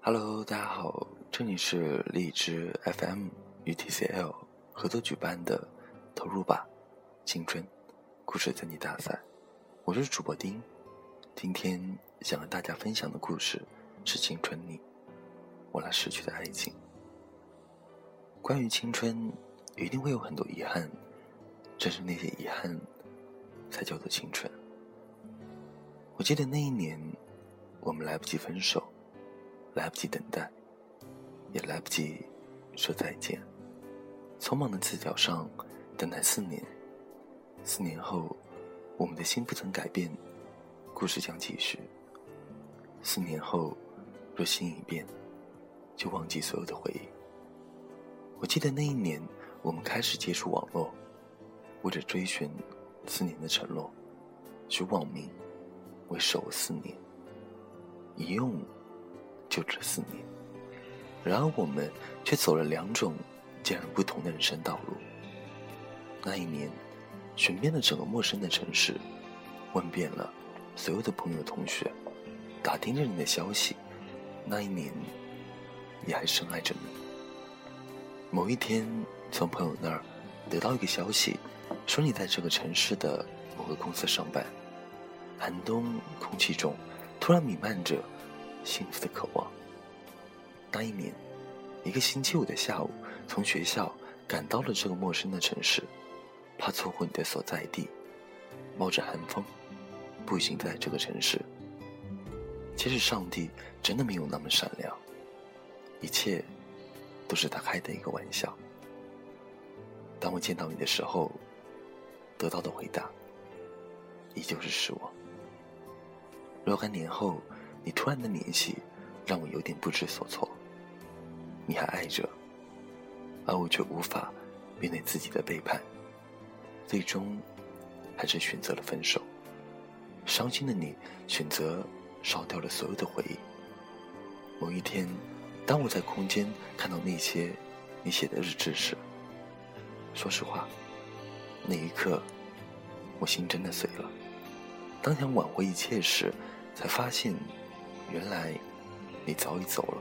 Hello，大家好，这里是荔枝 FM 与 TCL 合作举办的“投入吧，青春故事增级大赛”，我是主播丁。今天想和大家分享的故事是青春你我那逝去的爱情。关于青春，一定会有很多遗憾，正是那些遗憾，才叫做青春。我记得那一年，我们来不及分手。来不及等待，也来不及说再见。匆忙的字条上等待四年，四年后，我们的心不曾改变，故事将继续。四年后，若心已变，就忘记所有的回忆。我记得那一年，我们开始接触网络，为了追寻四年的承诺，去网名为守四年，一用。就这四年，然而我们却走了两种截然不同的人生道路。那一年，寻遍了整个陌生的城市，问遍了所有的朋友同学，打听着你的消息。那一年，你还深爱着你。某一天，从朋友那儿得到一个消息，说你在这个城市的某个公司上班。寒冬空气中，突然弥漫着。幸福的渴望。那一年，一个星期五的下午，从学校赶到了这个陌生的城市，怕错过你的所在地，冒着寒风，步行在这个城市。其实上帝真的没有那么善良，一切都是他开的一个玩笑。当我见到你的时候，得到的回答依旧是失望。若干年后。你突然的联系，让我有点不知所措。你还爱着，而我却无法面对自己的背叛，最终还是选择了分手。伤心的你选择烧掉了所有的回忆。某一天，当我在空间看到那些你写的日志时，说实话，那一刻我心真的碎了。当想挽回一切时，才发现。原来，你早已走了。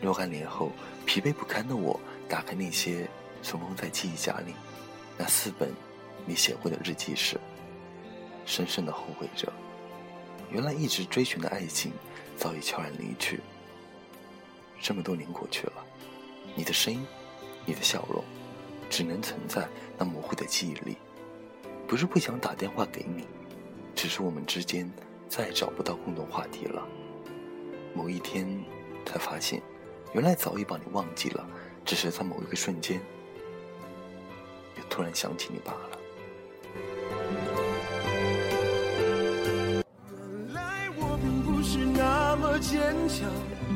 若干年后，疲惫不堪的我打开那些存放在记忆夹里那四本你写过的日记时，深深的后悔着。原来一直追寻的爱情早已悄然离去。这么多年过去了，你的声音，你的笑容，只能存在那模糊的记忆里。不是不想打电话给你，只是我们之间再也找不到共同话题了。某一天，才发现，原来早已把你忘记了，只是在某一个瞬间，又突然想起你罢了。原来我并不是那么坚强，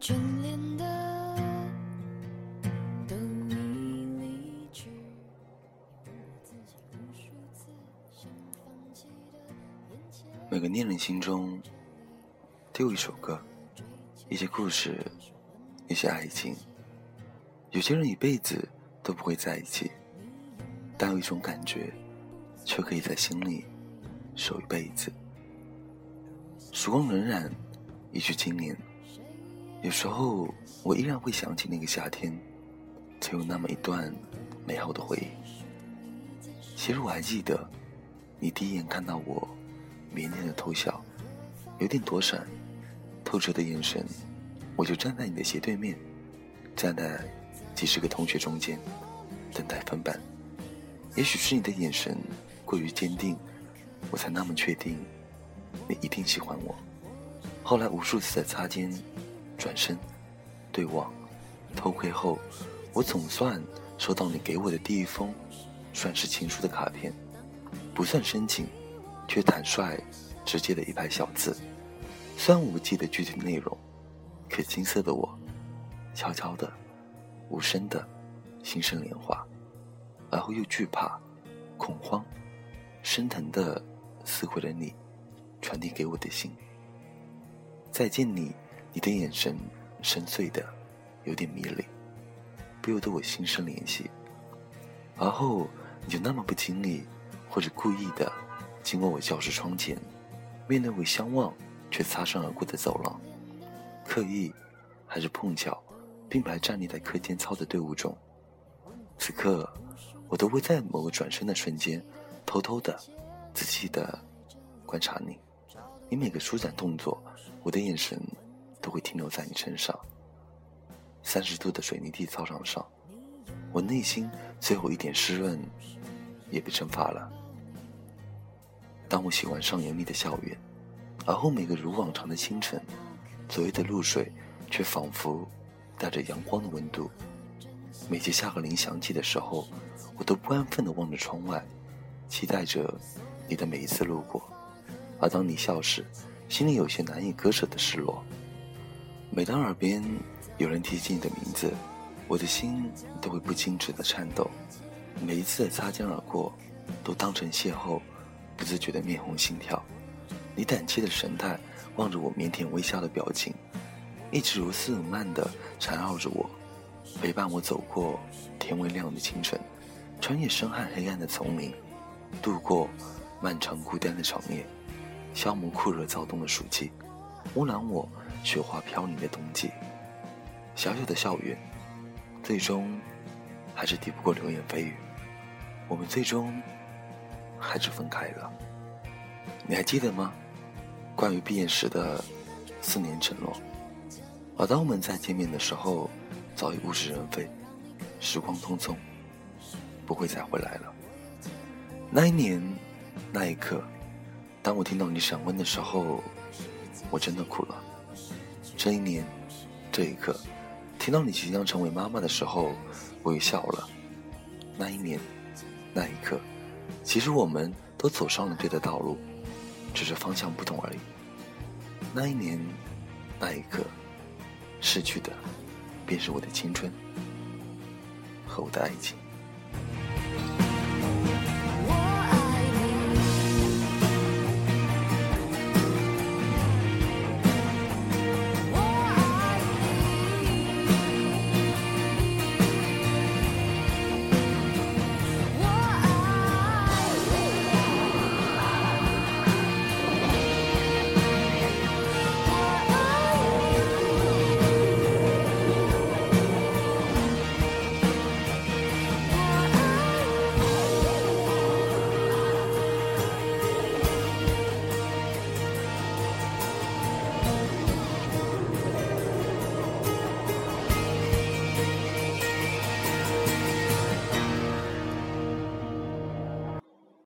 眷恋的都已离去，每个恋人心中。都有一首歌，一些故事，一些爱情。有些人一辈子都不会在一起，但有一种感觉，却可以在心里守一辈子。时光荏苒，一去经年。有时候，我依然会想起那个夏天，曾有那么一段美好的回忆。其实我还记得，你第一眼看到我，腼腆的偷笑，有点躲闪。透彻的眼神，我就站在你的斜对面，站在几十个同学中间，等待分班。也许是你的眼神过于坚定，我才那么确定，你一定喜欢我。后来无数次的擦肩，转身，对望，偷窥后，我总算收到你给我的第一封，算是情书的卡片，不算深情，却坦率直接的一排小字。虽然我不记得具体内容，可青涩的我，悄悄的、无声的，心生莲花，而后又惧怕、恐慌、升腾的撕毁了你传递给我的信。再见你，你的眼神深邃的，有点迷离，不由得我心生怜惜。而后你就那么不经意，或者故意的，经过我教室窗前，面对我相望却擦身而过的走廊，刻意还是碰巧，并排站立在课间操的队伍中。此刻，我都会在某个转身的瞬间，偷偷的、仔细的观察你。你每个舒展动作，我的眼神都会停留在你身上。三十度的水泥地操场上，我内心最后一点湿润也被蒸发了。当我喜欢上严厉的校园，而后每个如往常的清晨，昨夜的露水却仿佛带着阳光的温度。每节下课铃响起的时候，我都不安分地望着窗外，期待着你的每一次路过。而当你笑时，心里有些难以割舍的失落。每当耳边有人提起你的名字，我的心都会不禁止的颤抖。每一次的擦肩而过，都当成邂逅，不自觉的面红心跳。你胆怯的神态，望着我腼腆微笑的表情，一直如斯慢的缠绕着我，陪伴我走过天微亮的清晨，穿越深暗黑暗的丛林，度过漫长孤单的长夜。消磨酷热躁动的暑季，污染我雪花飘零的冬季。小小的校园，最终还是抵不过流言蜚语。我们最终还是分开了。你还记得吗？关于毕业时的四年承诺。而当我们再见面的时候，早已物是人非，时光匆匆，不会再回来了。那一年，那一刻。当我听到你闪问的时候，我真的哭了。这一年，这一刻，听到你即将成为妈妈的时候，我也笑了。那一年，那一刻，其实我们都走上了对的道路，只是方向不同而已。那一年，那一刻，失去的，便是我的青春和我的爱情。